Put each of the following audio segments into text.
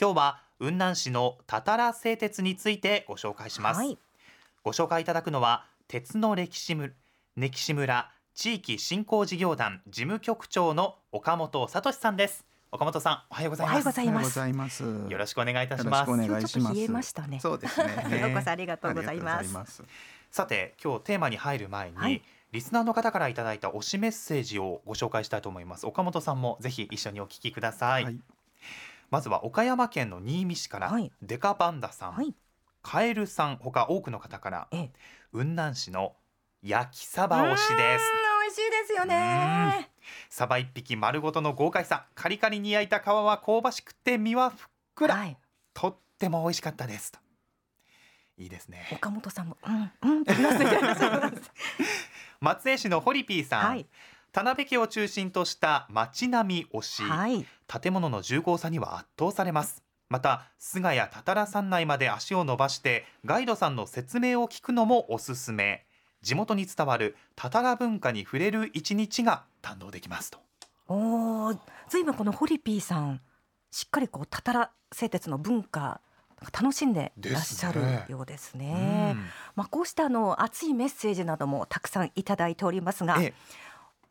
今日は雲南市のたたら製鉄についてご紹介します、はい。ご紹介いただくのは鉄の歴史む歴史村地域振興事業団事務局長の岡本聡さんです。岡本さんおはようございます。おはようございます。よろしくお願いいたしよろますしくお願いします。今日ちょっと冷えましたね。そうですね。ねようこそありがとうございます。ありがとうございます。さて今日テーマに入る前に、はい。リスナーの方からいただいた推しメッセージをご紹介したいと思います。岡本さんもぜひ一緒にお聞きください、はい。まずは岡山県の新見市から、はい。デカパンダさん、はい。カエルさん他多くの方からええ。雲南市の焼きサバ推しです。美味しいですよね。サバ一匹丸ごとの豪快さ。カリカリに焼いた皮は香ばしくて身はふっくら、はい。とっても美味しかったです。と。いいですね。岡本さんもうんうん 松江市のホリピーさん、はい田辺家を中心とした街並み推し、はい。建物の重厚さには圧倒されます。また菅谷たたら山内まで足を伸ばしてガイドさんの説明を聞くのもおすすめ。地元に伝わるたたら文化に触れる一日が堪能できますと。おおずいぶんこのホリピーさんしっかりこうたたら製鉄の文化楽しんでいらっしゃるようですね。まあこうしたあの熱いメッセージなどもたくさんいただいておりますが、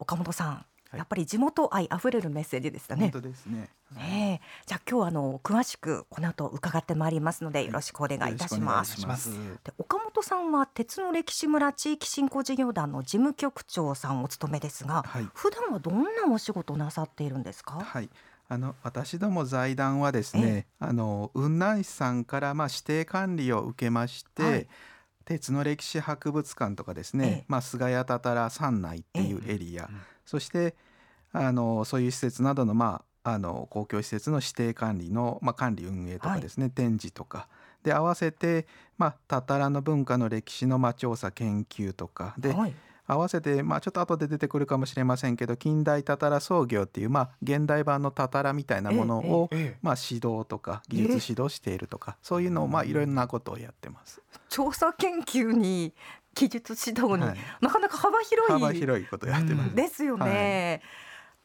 岡本さん、いやっぱり地元愛あふれるメッセージでしたね本。当ですね。ねえじゃあ今日はあの詳しくこの後伺ってまいりますのでよろしくお願いいたします。よろしくお願いしで岡本さんは鉄の歴史村地域振興事業団の事務局長さんをお務めですが、はい普段はどんなお仕事をなさっているんですか？はい。あの私ども財団はですね、あの雲南市さんからまあ指定管理を受けまして、はい鉄の歴史博物館とかですね、ええ。まあ菅谷たたら山内っていうエリア、うん。そしてあのそういう施設などのまああの公共施設の指定管理の、まあ、管理運営とかですね、展示とか。で合わせて、まあ、たたらの文化の歴史のまあ調査研究とか。で、はい、合わせて、まあ、ちょっと後で出てくるかもしれませんけど近代たたら創業っていう、まあ、現代版のたたらみたいなものを、ええまあ、指導とか技術指導しているとか、そういうのを、まあ、いろいろなことをやってます。調査研究に技術指導に、はい。なかなか幅広い。幅広いことをやってます。ですよね。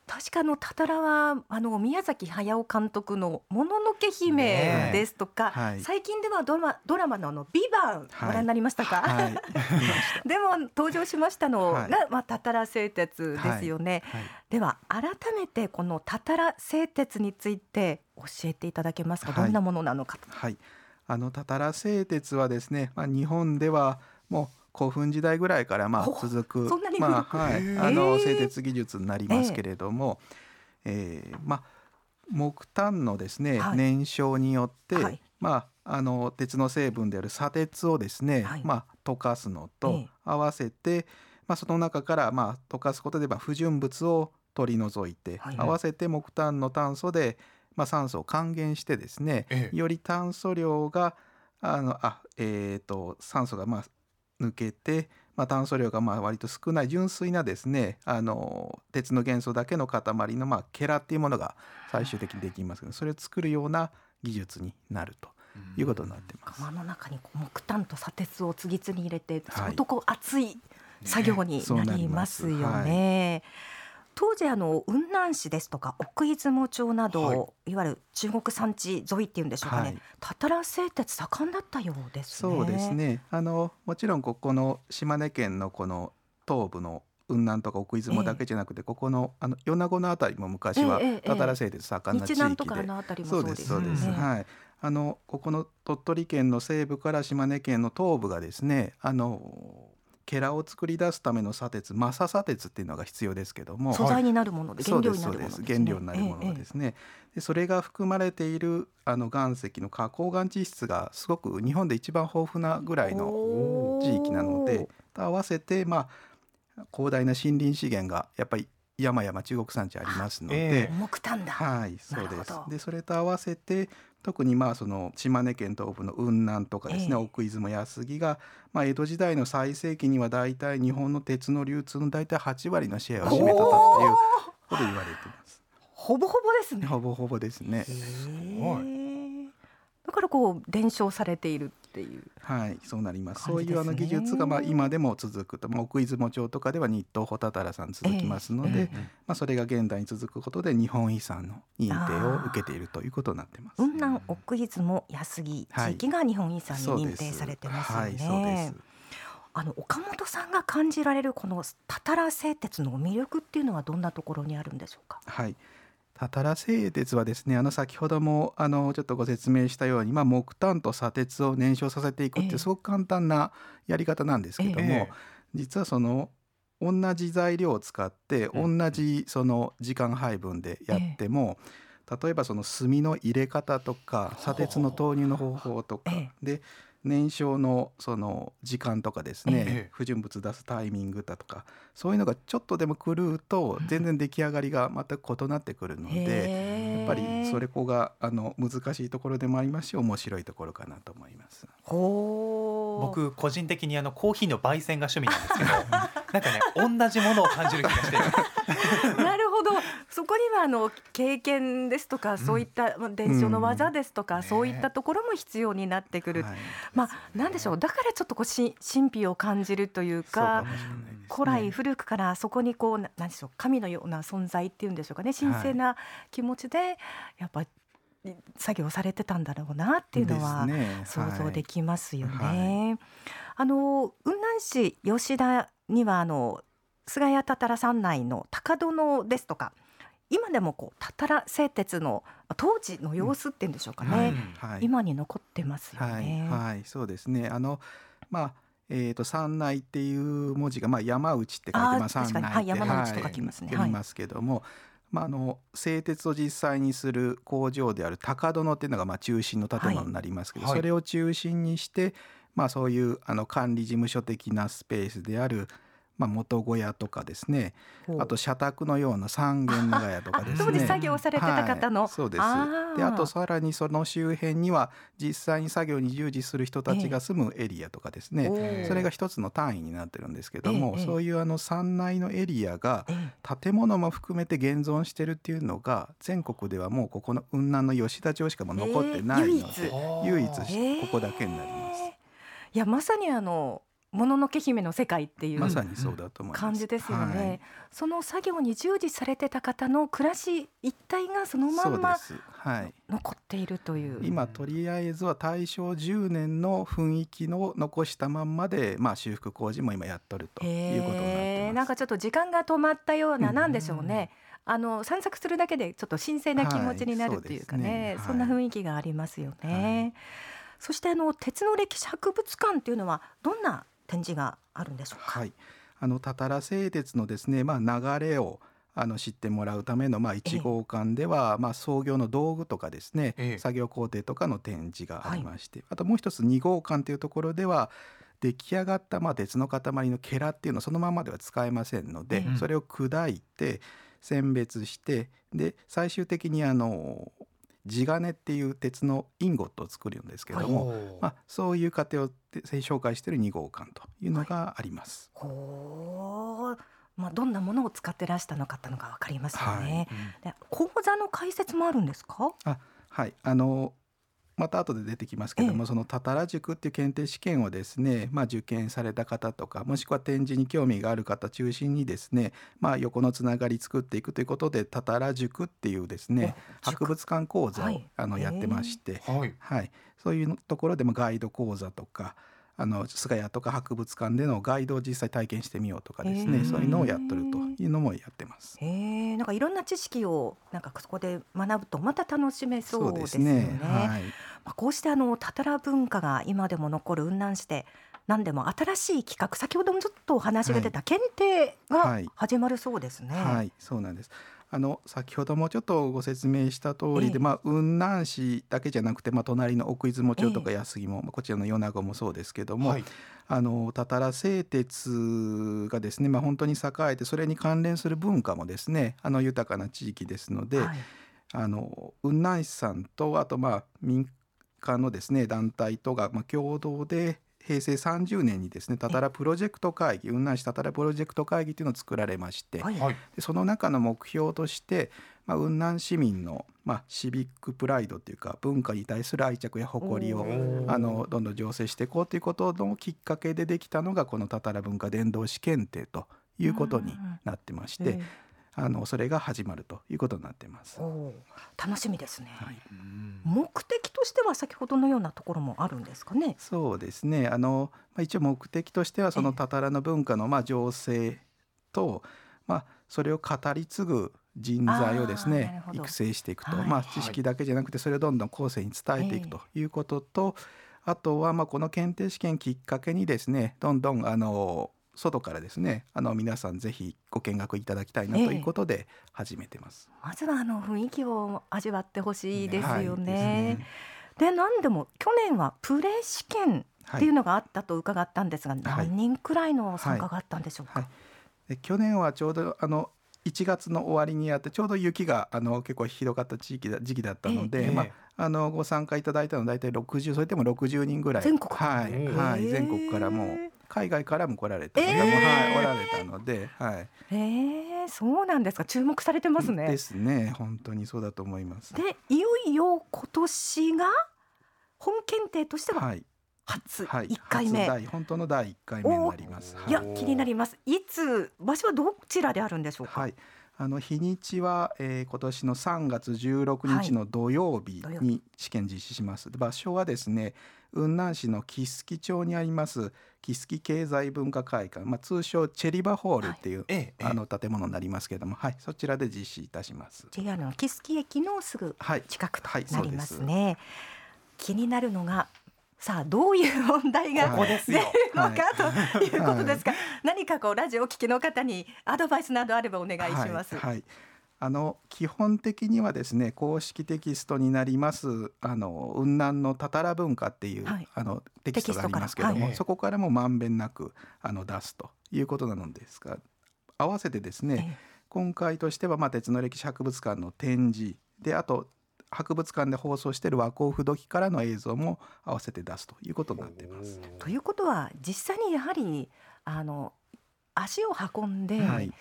確かあのたたらはあの宮崎駿監督のもののけ姫ですとか、はい。最近ではドラマドラマのあのビバンはい。ご覧になりましたか？はい、でも登場しましたのが、はい。まあたたら製鉄ですよね。はい。では改めてこのたたら製鉄について教えていただけますか？はい。どんなものなのかと。はい、あのたたら製鉄はですね、まあ、日本ではもう古墳時代ぐらいからまほあ続くまあはい、あの製鉄技術になりますけれども、えーまあ木炭のですね、はい。燃焼によって、はい。まああの鉄の成分である砂鉄をですね、はい。まあ溶かすのえとえ合わせて、まあその中からまあ溶かすことでまあ不純物を取り除いて、はい。合わせて木炭の炭素でまあ酸素を還元してですね、ええ。より炭素量があのあえー、と酸素がまあ抜けて、まあ、炭素量がまあ割と少ない純粋なですねあの鉄の元素だけの塊のまあケラっていうものが最終的にできますけどそれを作るような技術になるということになってます。釜の中に木炭と砂鉄を次々に入れて、はい相当こう熱い作業にななりますりますよね。当時あの雲南市ですとか奥出雲町など、はい。い、わゆる中国山地沿いっていうんでしょうかね、はい。たたら製鉄盛んだったようですね。そうですね。あのもちろんここの島根県のこの東部の雲南とか奥出雲だけじゃなくて、ここのあの米子のあたりも昔はええええたたら製鉄盛んな地日南と域でかあの辺りもそそううですそうです、ね。はい。あのここの鳥取県の西部から島根県の東部がですねあのケラを作り出すための砂鉄マサ砂鉄っていうのが必要ですけども素材になるもので原料になるものです原料になるものがですね、でそれが含まれているあの岩石の花崗岩地質がすごく日本で一番豊富なぐらいの地域なのでと合わせてまあ広大な森林資源がやっぱり山々中国山地ありますので、ええ木炭だ。はい、そうです。で、それと合わせて、特にまあその島根県東部の雲南とかですね、ええ奥出雲安来が、まあ江戸時代の最盛期にはだいたい日本の鉄の流通のだいたい8割のシェアを占めてたっていうこと言われてます。ほぼほぼですね。ほぼほぼですね。へごいーだからこう伝承されているっていう。はい、そうなります。そういうあの技術がまあ今でも続くと、まあ、奥出雲町とかでは日東穂たたらさん続きますので、ええまあそれが現代に続くことで日本遺産の認定を受けているということになってます。雲南奥出雲安来地域が日本遺産に認定されてますよね。そうですはい、そうです。あの岡本さんが感じられるこのたたら製鉄の魅力っていうのはどんなところにあるんでしょうか？はい。たたら製鉄はですねあの先ほどもあのちょっとご説明したように、まあ、木炭と砂鉄を燃焼させていくっええ。てすごく簡単なやり方なんですけども、ええ。実はその同じ材料を使ってう同じその時間配分でやっても、例えばその炭の入れ方とか砂鉄の投入の方法とかえ。で燃焼のその時間とかですね、ええ。不純物出すタイミングだとかそういうのがちょっとでも狂うと全然出来上がりが全く異なってくるので。やっぱりそれこがあの難しいところでもありますし面白いところかなと思います。僕個人的にあのコーヒーの焙煎が趣味なんですけど なんかね同じものを感じる気がして。なるほど。そこにはあの経験ですとか、そういったまあ伝承の技ですとか、ねそういったところも必要になってくる、はいまあなんでしょう。だからちょっとこうし神秘を感じるというか古来古くからそこにこうななんでしょう。神のような存在っていうんでしょうかね。神聖な気持ちでやっぱり作業されてたんだろうなっていうのは想像できますよはね。あの雲南市吉田にはあの菅谷たたら山内の高殿ですとか今でもこうたたら製鉄の当時の様子っていうんでしょうかね、はい。うんはい。今に残ってますよはい。ね。はい。そうですね。あのまあえー、と山内っていう文字が、まあ、山内って書いてまあ山内って、はい山内と書きますね。読みますけども、まあ、あの製鉄を実際にする工場である高殿っていうのがまあ中心の建物になりますけど、はい。それを中心にして、まあ、そういうあの管理事務所的なスペースである、まあ、元小屋とかですね。あと社宅のような三軒長屋とかですね。あ当時作業されてた方の、はい、そうです。であとさらにその周辺には実際に作業に従事する人たちが住むエリアとかですね、おー。それが一つの単位になってるんですけども、ええそういうあの山内のエリアがええ。建物も含めて現存してるっていうのが全国ではもうここの雲南の吉田町しかもう残ってないので、えー唯一。ここだけになります。いやまさにあのもののけ姫の世界っていうまさにそうだと思います。感じですよね、はい。その作業に従事されてた方の暮らし一体がそのまんま。はい。残っているという。今とりあえずは大正10年の雰囲気の残したまんまで、まあ、修復工事も今やっとるということになってます。なんかちょっと時間が止まったような、うん。なんでしょうね。あの散策するだけでちょっと神聖な気持ちになるはいというかね,、そうですね。そんな雰囲気がありますよね、はい。そしてあの鉄の歴史博物館っていうのはどんな展示があるんでしょうか、はい、あのたたら製鉄のですね、まあ、流れをあの知ってもらうための、まあ、1号館では、まあ、創業の道具とかですね、ええ。作業工程とかの展示がありまして、あともう一つ2号館というところでは出来上がった、まあ、鉄の塊のケラっていうのはそのままでは使えませんので、ええそれを砕いて選別してで最終的にあの地金っていう鉄のインゴットを作るんですけども、おーまあ、そういう過程を紹介している2号館というのがあります。ほうまあ、どんなものを使ってらしたのかっていうのがわかりますよはい。ね、で講座の解説もあるんですか？はい、あのまた後で出てきますけども、ええ。そのたたら塾っていう検定試験をですね、まあ、受験された方とかもしくは展示に興味がある方中心にですね、まあ、横のつながり作っていくということでたたら塾っていうですね博物館講座を、はい。あのやってまして、はい。はい、そういうところでもガイド講座とかあの菅谷とか博物館でのガイドを実際体験してみようとかですね、へえ。そういうのをやっとるというのもやってます。へえ。なんかいろんな知識をなんかそこで学ぶとまた楽しめそうですよね。はい、まあ、こうしてあのたたら文化が今でも残る雲南市で何でも新しい企画先ほどもちょっとお話が出た検定がはい。始まるそうですね。はい、そうなんです。あの先ほどもちょっとご説明した通りで、ええ。まあ雲南市だけじゃなくて、まあ隣の奥出雲町とか安来も、まあこちらの米子もそうですけども、はい。あのたたら製鉄がですね、まあ本当に栄えてそれに関連する文化もですね、あの豊かな地域ですので、はい。あの雲南市さんとあとまあ民間のですね団体とがまあ共同で平成30年にですねたたらプロジェクト会議雲南市たたらプロジェクト会議というのを作られまして、はい。はい。でその中の目標として、まあ、雲南市民の、まあ、シビックプライドというか文化に対する愛着や誇りをあのどんどん醸成していこうということのきっかけでできたのがこのたたら文化伝道師検定ということになってまして、えあのそれが始まるということになっています。楽しみですね、はい。うん。目的としては先ほどのようなところもあるんですかね。そうですね。あの、まあ、一応目的としてはそええ。のたたらの文化のまあ醸成と、まあ、それを語り継ぐ人材をですね育成していくと、はい。まあ、知識だけじゃなくてそれをどんどん後世に伝えていくということと、あとはまあこの検定試験きっかけにですねどんどんあの外からですねあの皆さんぜひご見学いただきたいなええ。ということで始めてます。まずはあの雰囲気を味わってほしいですよはいね。ですで何でも去年はプレ試験っていうのがあったと伺ったんですが、何人くらいの参加があったんでしょうか？はい。で去年はちょうどあの1月の終わりにやってちょうど雪があの結構ひどかった地域だ時期だったので、ええ。まあ、あのご参加いただいたのは大体60それでも60人ぐらい。全国か。らはい、はい、全国からもう海外からも来られた方も、ええはい、おられたので、はい、えー、そうなんですか注目されてますね。ですね本当にそうだと思います。でいよいよ今年が本検定としてははい、初はい、一回目。初第本当の第1回目になります。いや気になります。いつ場所はどちらであるんでしょうか？はい、あの日にちは、えー今年の3月16日の土曜日に試験実施します。で場所はですね雲南市の木槻町にあります木槻経済文化会館、まあ、通称チェリバホールっていう、ええええ。あの建物になりますけれども、はい、そちらで実施いたします。JR の木槻駅のすぐはい、近くとはいなりますね。気になるのがさあどういう問題が出る のかということですが、何かこうラジオをお聞きの方にアドバイスなどあればお願いします。はいはいあの基本的にはですね公式テキストになりますあの雲南のたたら文化っていう、はい。あのテキストがありますけれども、はい。そこからもまんべんなくあの出すということなのですが合わせてですね、え今回としては、まあ、鉄の歴史博物館の展示であと博物館で放送している和光不土器からの映像も合わせて出すということになっています。えということは実際にやはりあの足を運んで、はい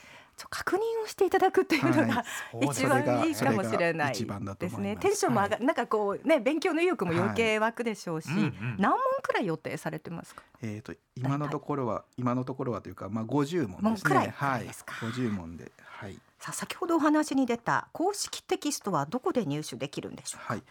確認をしていただくというのが、はい 一番いいかもしれないですね。テンションも上が、なんかこうね勉強の意欲も余計湧くでしょうし、うんうん何問くらい予定されてますか？えー、と今のところは今のところはというか、まあ、50問です問くらいね。はい、ですか？50問で、はい、さあ先ほどお話に出た公式テキストはどこで入手できるんでしょうか？はい。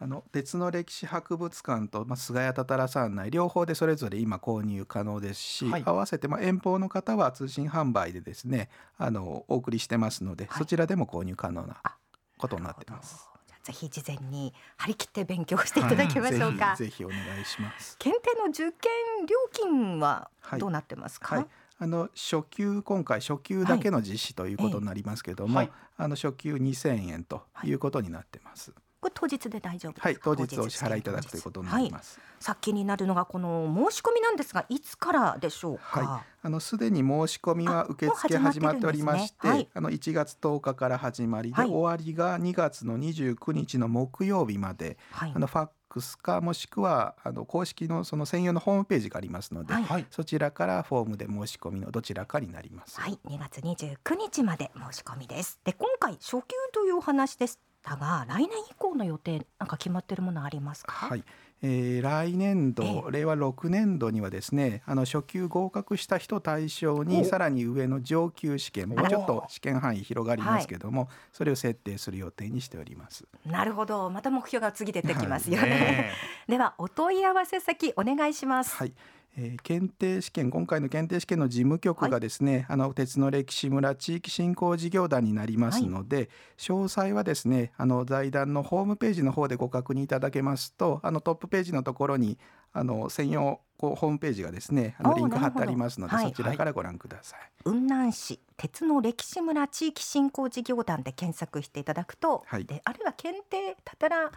あの鉄の歴史博物館と、まあ、菅谷たたら山内両方でそれぞれ今購入可能ですし、はい合わせて、まあ、遠方の方は通信販売でですねあのお送りしてますので、はいそちらでも購入可能なあことになってます。ぜひ事前に張り切って勉強していただきましょうか。はいぜひお願いします。検定の受験料金ははいどうなってますか？はい、あの初級今回初級だけの実施ということになりますけども、はいあの初級2000円ということになってます。これ当日で大丈夫。はい、当日お支払いいただくということになります。さっきになるのがこの申し込みなんですがいつからでしょうか？はあのすでに申し込みはあ受付始始まっておりまして、はい。あの1月10日から始まりで、はい。終わりが2月の29日の木曜日まで、はい。あのファックスかもしくはあの公式のその専用のホームページがありますので、はい。はい。そちらからフォームで申し込みのどちらかになります。はい、2月29日まで申し込みです。で、今回初級というお話でしたが、来年以降の予定なんか決まってるものありますか？はい、えー来年度、え令和6年度にはですねあの初級合格した人対象お。にさらに上の上級試験もうちょっと試験範囲広がりますけども、それを設定する予定にしております。なるほど、また目標が次出てきますよね。ね では、お問い合わせ先お願いします。はいえー検定試験今回の検定試験の事務局がですね、あの鉄の歴史村地域振興事業団になりますので、詳細はですねあの財団のホームページの方でご確認いただけますとあのトップページのところにあの専用こうホームページがですねあのリンク貼ってありますので、はいそちらからご覧ください。雲南市鉄の歴史村地域振興事業団で検索していただくと、はいであるいは検定たたら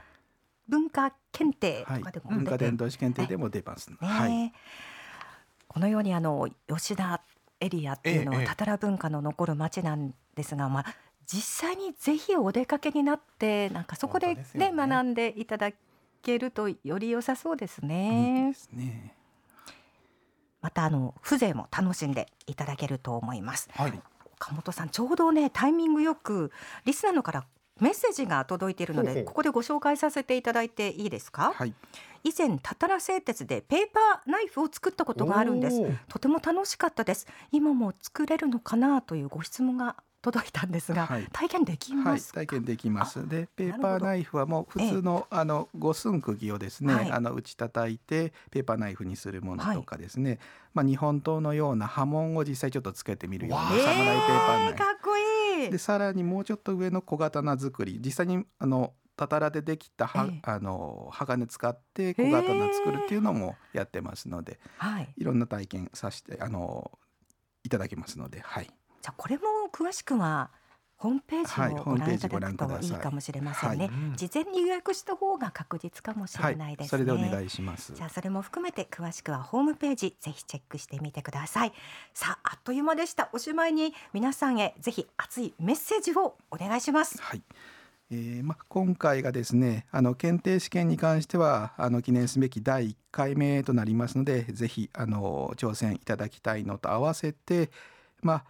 文化検定はいとかでも、文化出て伝道師検定でも出ます。ね、はい、このようにあの吉田エリアっていうのええはたたら文化の残る町なんですが、まあ実際にぜひお出かけになってなんかそこでね。ね学んでいただけるとより良さそうですいいねで。すね。またあの風情も楽しんでいただけると思います。はい。岡本さんちょうどねタイミングよくリスナーのからメッセージが届いているのでここでご紹介させていただいていいですか、はい。以前たたら製鉄でペーパーナイフを作ったことがあるんです。とても楽しかったです。今も作れるのかなというご質問が届いたんですが、はい。体験できはい、ますか、体験できます。で、ペーパーナイフはもう普通の、あの五寸釘をですね、はい。あの打ち叩いてペーパーナイフにするものとかですね、まあ日本刀のような刃文を実際ちょっとつけてみるようなサムライペーパーナイえー、かっこいい。フ。で、さらにもうちょっと上の小刀作り、実際にあのたたらでできたは、ええ。あの鋼使って小刀作るっていうのもやってますので、はい。いろんな体験させてあのいただけますので、はい。じゃあこれも詳しくはホームペーはいジをご覧いただくとい。いいかもしれませんね、事前に予約した方が確実かもしはいれないですね、それでお願いします。じゃあそれも含めて詳しくはホームページぜひチェックしてみてください。さああっという間でした。おしまいに皆さんへぜひ熱いメッセージをお願いします。はい。えーま、今回がですねあの検定試験に関してはあの記念すべき第1回目となりますのでぜひあの挑戦いただきたいのと合わせてまあ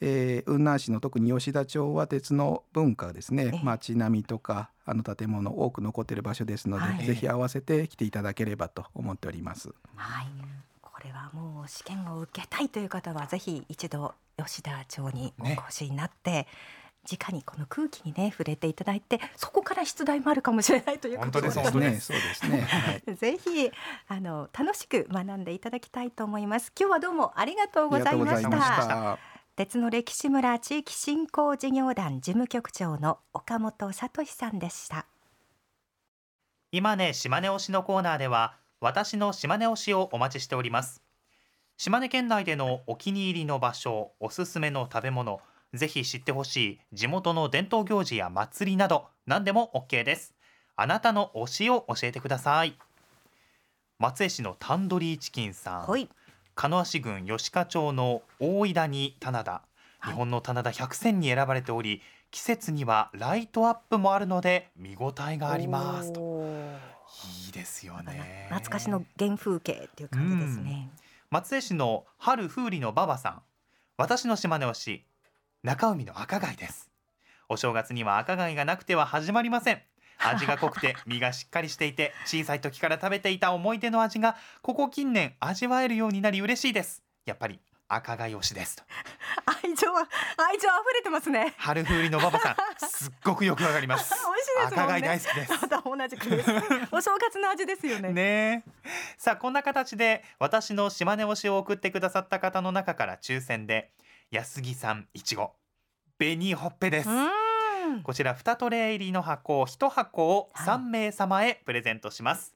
えー雲南市の特に吉田町は鉄の文化がですええね街並みとかあの建物多く残っている場所ですので、はいぜひ合わせて来ていただければと思っております。はいこれはもう試験を受けたいという方はぜひ一度吉田町にお越しになって、直にこの空気にね触れていただいてそこから出題もあるかもしれないということ本当ですね。そうですね。はい。ぜひあの楽しく学んでいただきたいと思います今日はどうもありがとうございました。鉄の歴史村地域振興事業団事務局長の岡本聡さんでした。今ね島根推しのコーナーでは私の島根推しをお待ちしております。島根県内でのお気に入りの場所おすすめの食べ物ぜひ知ってほしい地元の伝統行事や祭りなど何でも OK です。あなたの推しを教えてください。松江市のタンドリーチキンさん。はい鹿足郡吉川町の大井谷棚田。はい。日本の棚田100選に選ばれており季節にはライトアップもあるので見応えがありますと。いいですよね。懐かしの原風景っていう感じですね、松江市の春風里の馬場さん。私の島根推し中海の赤貝です。お正月には赤貝がなくては始まりません味が濃くて身がしっかりしていて小さい時から食べていた思い出の味がここ近年味わえるようになり嬉しいです。やっぱり赤貝推しですと。愛情は愛情溢れてますね。春風里の馬場さんすっごくよくわかります。美味しいですね。赤貝大好きです。また同じくです。お正月の味ですよね。ねえ。さあこんな形で私の島根推しを送ってくださった方の中から抽選で安木さんいちご紅ほっぺです、うーん。こちら2トレイ入りの箱1箱をはい。3名様へプレゼントします、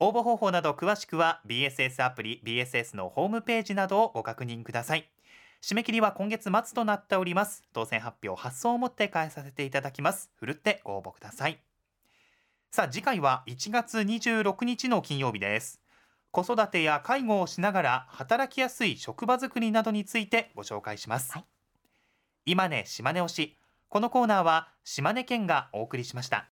応募方法など詳しくは BSS アプリ BSS のホームページなどをご確認ください。締め切りは今月末となっております。当選発表発送をもって返させていただきます。ふるってご応募ください。さあ次回は1月26日の金曜日です。子育てや介護をしながら働きやすい職場づくりなどについてご紹介します、はい。今ね島根推しこのコーナーは島根県がお送りしました。